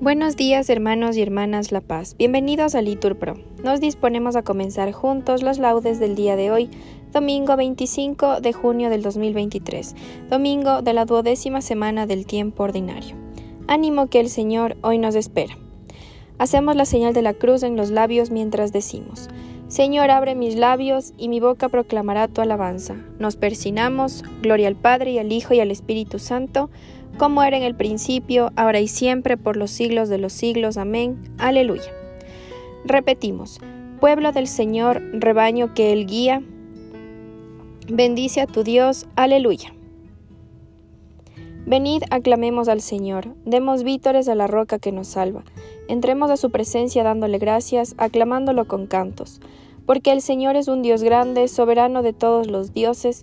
Buenos días hermanos y hermanas La Paz, bienvenidos a Litur Pro. Nos disponemos a comenzar juntos los laudes del día de hoy, domingo 25 de junio del 2023, domingo de la duodécima semana del tiempo ordinario. Ánimo que el Señor hoy nos espera. Hacemos la señal de la cruz en los labios mientras decimos, Señor, abre mis labios y mi boca proclamará tu alabanza. Nos persinamos, gloria al Padre y al Hijo y al Espíritu Santo, como era en el principio, ahora y siempre, por los siglos de los siglos. Amén. Aleluya. Repetimos, pueblo del Señor, rebaño que Él guía, bendice a tu Dios. Aleluya. Venid, aclamemos al Señor, demos vítores a la roca que nos salva, entremos a su presencia dándole gracias, aclamándolo con cantos, porque el Señor es un Dios grande, soberano de todos los dioses,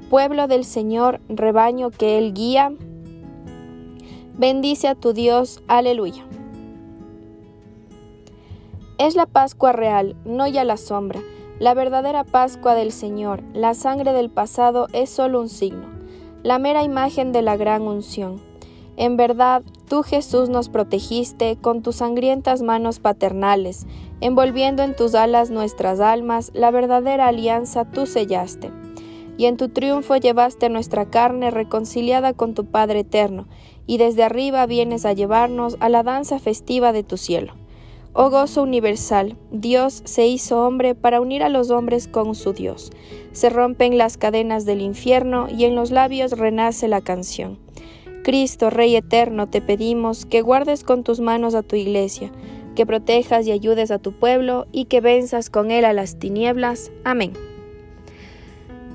pueblo del Señor, rebaño que Él guía, bendice a tu Dios, aleluya. Es la Pascua real, no ya la sombra, la verdadera Pascua del Señor, la sangre del pasado es solo un signo, la mera imagen de la gran unción. En verdad, tú Jesús nos protegiste con tus sangrientas manos paternales, envolviendo en tus alas nuestras almas, la verdadera alianza tú sellaste y en tu triunfo llevaste nuestra carne reconciliada con tu Padre eterno, y desde arriba vienes a llevarnos a la danza festiva de tu cielo. Oh gozo universal, Dios se hizo hombre para unir a los hombres con su Dios. Se rompen las cadenas del infierno y en los labios renace la canción. Cristo, Rey eterno, te pedimos que guardes con tus manos a tu iglesia, que protejas y ayudes a tu pueblo y que venzas con él a las tinieblas. Amén.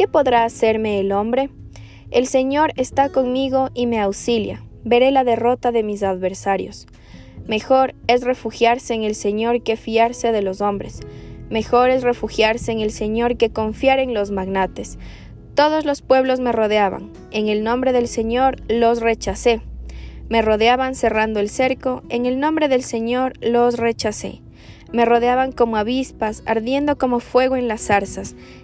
¿Qué podrá hacerme el hombre? El Señor está conmigo y me auxilia. Veré la derrota de mis adversarios. Mejor es refugiarse en el Señor que fiarse de los hombres. Mejor es refugiarse en el Señor que confiar en los magnates. Todos los pueblos me rodeaban. En el nombre del Señor los rechacé. Me rodeaban cerrando el cerco. En el nombre del Señor los rechacé. Me rodeaban como avispas, ardiendo como fuego en las zarzas.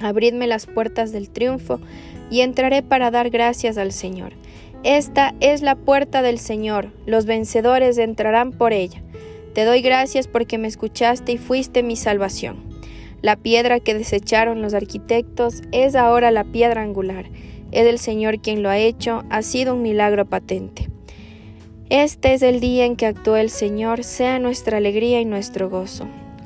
Abridme las puertas del triunfo y entraré para dar gracias al Señor. Esta es la puerta del Señor, los vencedores entrarán por ella. Te doy gracias porque me escuchaste y fuiste mi salvación. La piedra que desecharon los arquitectos es ahora la piedra angular. Es el Señor quien lo ha hecho, ha sido un milagro patente. Este es el día en que actuó el Señor, sea nuestra alegría y nuestro gozo.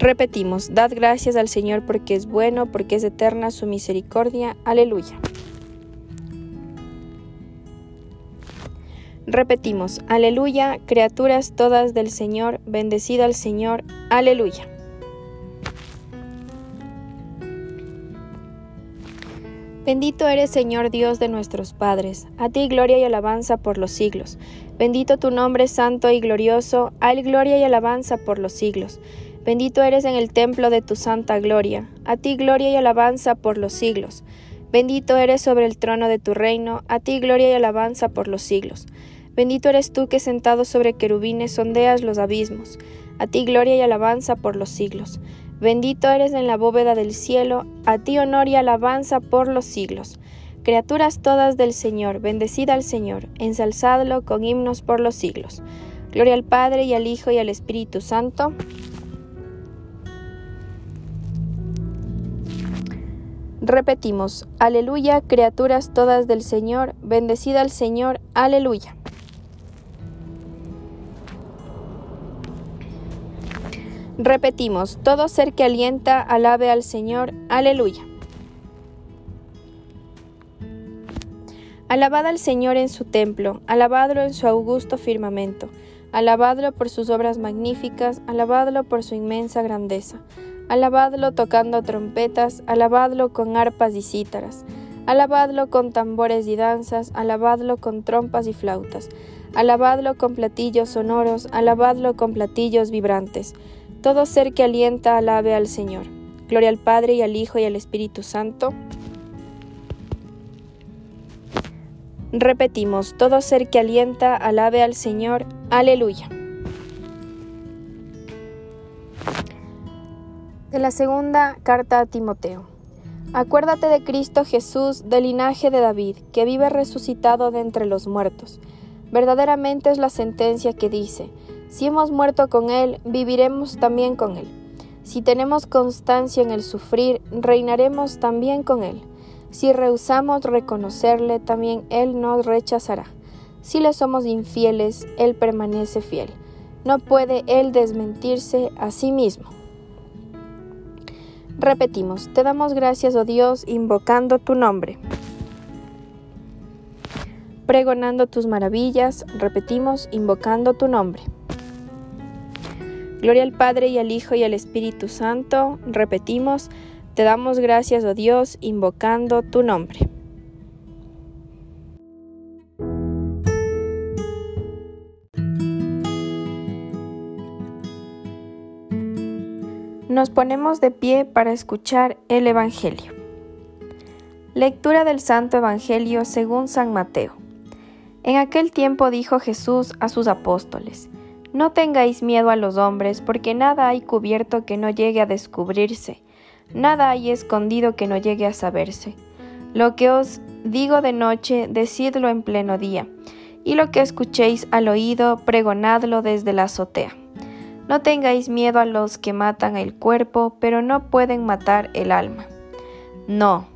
Repetimos, dad gracias al Señor porque es bueno, porque es eterna su misericordia. Aleluya. Repetimos, aleluya, criaturas todas del Señor, bendecida al Señor. Aleluya. Bendito eres Señor Dios de nuestros padres, a ti gloria y alabanza por los siglos. Bendito tu nombre santo y glorioso, a él gloria y alabanza por los siglos. Bendito eres en el templo de tu santa gloria, a ti gloria y alabanza por los siglos. Bendito eres sobre el trono de tu reino, a ti gloria y alabanza por los siglos. Bendito eres tú que sentado sobre querubines sondeas los abismos, a ti gloria y alabanza por los siglos. Bendito eres en la bóveda del cielo, a ti honor y alabanza por los siglos. Criaturas todas del Señor, bendecida al Señor, ensalzadlo con himnos por los siglos. Gloria al Padre y al Hijo y al Espíritu Santo. Repetimos, aleluya, criaturas todas del Señor, bendecida al Señor, aleluya. Repetimos, todo ser que alienta, alabe al Señor. Aleluya. Alabad al Señor en su templo, alabadlo en su augusto firmamento, alabadlo por sus obras magníficas, alabadlo por su inmensa grandeza, alabadlo tocando trompetas, alabadlo con arpas y cítaras, alabadlo con tambores y danzas, alabadlo con trompas y flautas, alabadlo con platillos sonoros, alabadlo con platillos vibrantes, todo ser que alienta, alabe al Señor. Gloria al Padre y al Hijo y al Espíritu Santo. Repetimos, todo ser que alienta, alabe al Señor. Aleluya. De la segunda carta a Timoteo. Acuérdate de Cristo Jesús, del linaje de David, que vive resucitado de entre los muertos. Verdaderamente es la sentencia que dice, si hemos muerto con Él, viviremos también con Él. Si tenemos constancia en el sufrir, reinaremos también con Él. Si rehusamos reconocerle, también Él nos rechazará. Si le somos infieles, Él permanece fiel. No puede Él desmentirse a sí mismo. Repetimos, te damos gracias, oh Dios, invocando tu nombre. Pregonando tus maravillas, repetimos, invocando tu nombre. Gloria al Padre y al Hijo y al Espíritu Santo. Repetimos, te damos gracias, oh Dios, invocando tu nombre. Nos ponemos de pie para escuchar el Evangelio. Lectura del Santo Evangelio según San Mateo. En aquel tiempo dijo Jesús a sus apóstoles, no tengáis miedo a los hombres, porque nada hay cubierto que no llegue a descubrirse, nada hay escondido que no llegue a saberse. Lo que os digo de noche, decidlo en pleno día, y lo que escuchéis al oído, pregonadlo desde la azotea. No tengáis miedo a los que matan el cuerpo, pero no pueden matar el alma. No,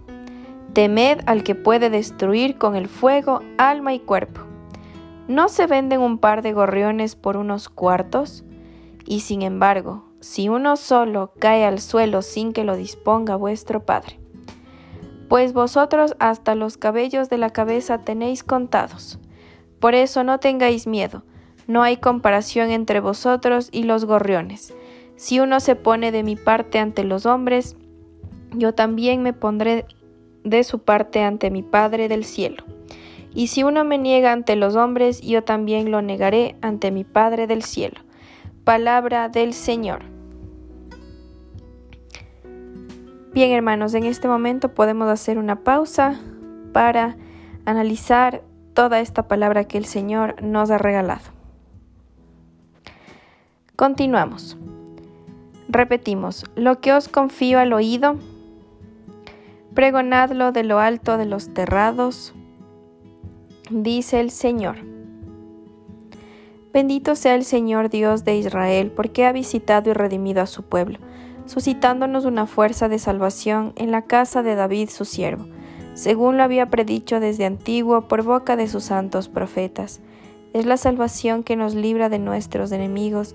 temed al que puede destruir con el fuego alma y cuerpo. ¿No se venden un par de gorriones por unos cuartos? Y sin embargo, si uno solo cae al suelo sin que lo disponga vuestro Padre, pues vosotros hasta los cabellos de la cabeza tenéis contados. Por eso no tengáis miedo, no hay comparación entre vosotros y los gorriones. Si uno se pone de mi parte ante los hombres, yo también me pondré de su parte ante mi Padre del cielo. Y si uno me niega ante los hombres, yo también lo negaré ante mi Padre del cielo. Palabra del Señor. Bien hermanos, en este momento podemos hacer una pausa para analizar toda esta palabra que el Señor nos ha regalado. Continuamos. Repetimos, lo que os confío al oído, pregonadlo de lo alto de los terrados, dice el Señor. Bendito sea el Señor Dios de Israel, porque ha visitado y redimido a su pueblo, suscitándonos una fuerza de salvación en la casa de David su siervo, según lo había predicho desde antiguo por boca de sus santos profetas. Es la salvación que nos libra de nuestros enemigos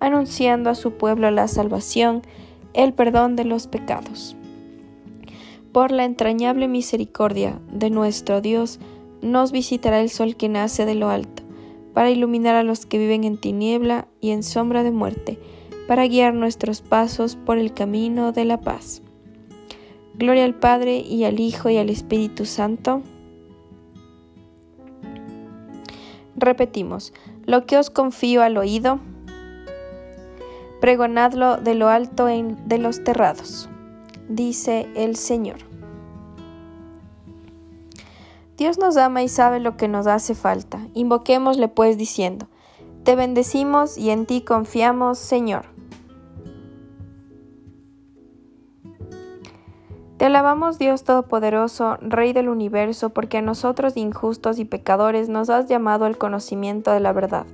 anunciando a su pueblo la salvación, el perdón de los pecados. Por la entrañable misericordia de nuestro Dios, nos visitará el sol que nace de lo alto, para iluminar a los que viven en tiniebla y en sombra de muerte, para guiar nuestros pasos por el camino de la paz. Gloria al Padre y al Hijo y al Espíritu Santo. Repetimos, lo que os confío al oído, pregonadlo de lo alto de los terrados, dice el Señor. Dios nos ama y sabe lo que nos hace falta. Invoquémosle pues diciendo, Te bendecimos y en ti confiamos, Señor. Te alabamos Dios Todopoderoso, Rey del universo, porque a nosotros injustos y pecadores nos has llamado al conocimiento de la verdad.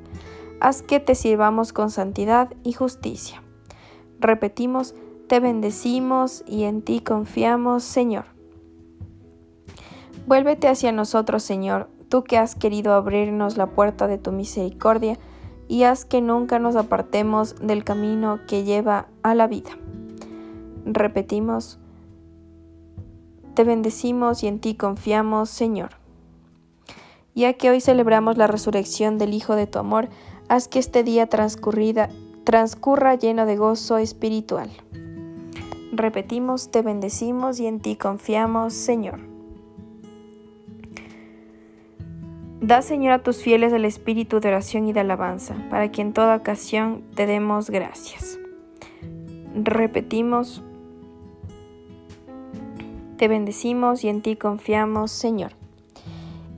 Haz que te sirvamos con santidad y justicia. Repetimos, te bendecimos y en ti confiamos, Señor. Vuélvete hacia nosotros, Señor, tú que has querido abrirnos la puerta de tu misericordia, y haz que nunca nos apartemos del camino que lleva a la vida. Repetimos, te bendecimos y en ti confiamos, Señor. Ya que hoy celebramos la resurrección del Hijo de tu amor, haz que este día transcurrida, transcurra lleno de gozo espiritual. Repetimos, te bendecimos y en ti confiamos, Señor. Da, Señor, a tus fieles el espíritu de oración y de alabanza, para que en toda ocasión te demos gracias. Repetimos, te bendecimos y en ti confiamos, Señor.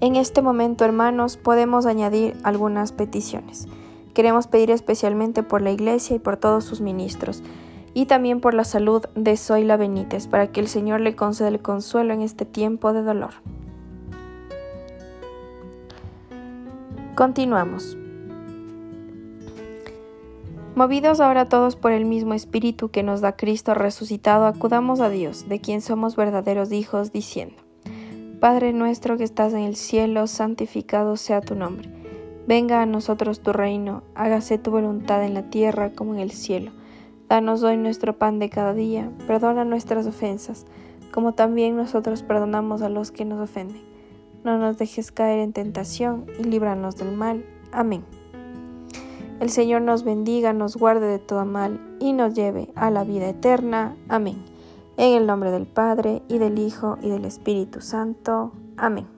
En este momento, hermanos, podemos añadir algunas peticiones. Queremos pedir especialmente por la Iglesia y por todos sus ministros, y también por la salud de Zoila Benítez, para que el Señor le conceda el consuelo en este tiempo de dolor. Continuamos. Movidos ahora todos por el mismo Espíritu que nos da Cristo resucitado, acudamos a Dios, de quien somos verdaderos hijos, diciendo, Padre nuestro que estás en el cielo, santificado sea tu nombre. Venga a nosotros tu reino, hágase tu voluntad en la tierra como en el cielo. Danos hoy nuestro pan de cada día, perdona nuestras ofensas, como también nosotros perdonamos a los que nos ofenden. No nos dejes caer en tentación y líbranos del mal. Amén. El Señor nos bendiga, nos guarde de todo mal y nos lleve a la vida eterna. Amén. En el nombre del Padre, y del Hijo, y del Espíritu Santo. Amén.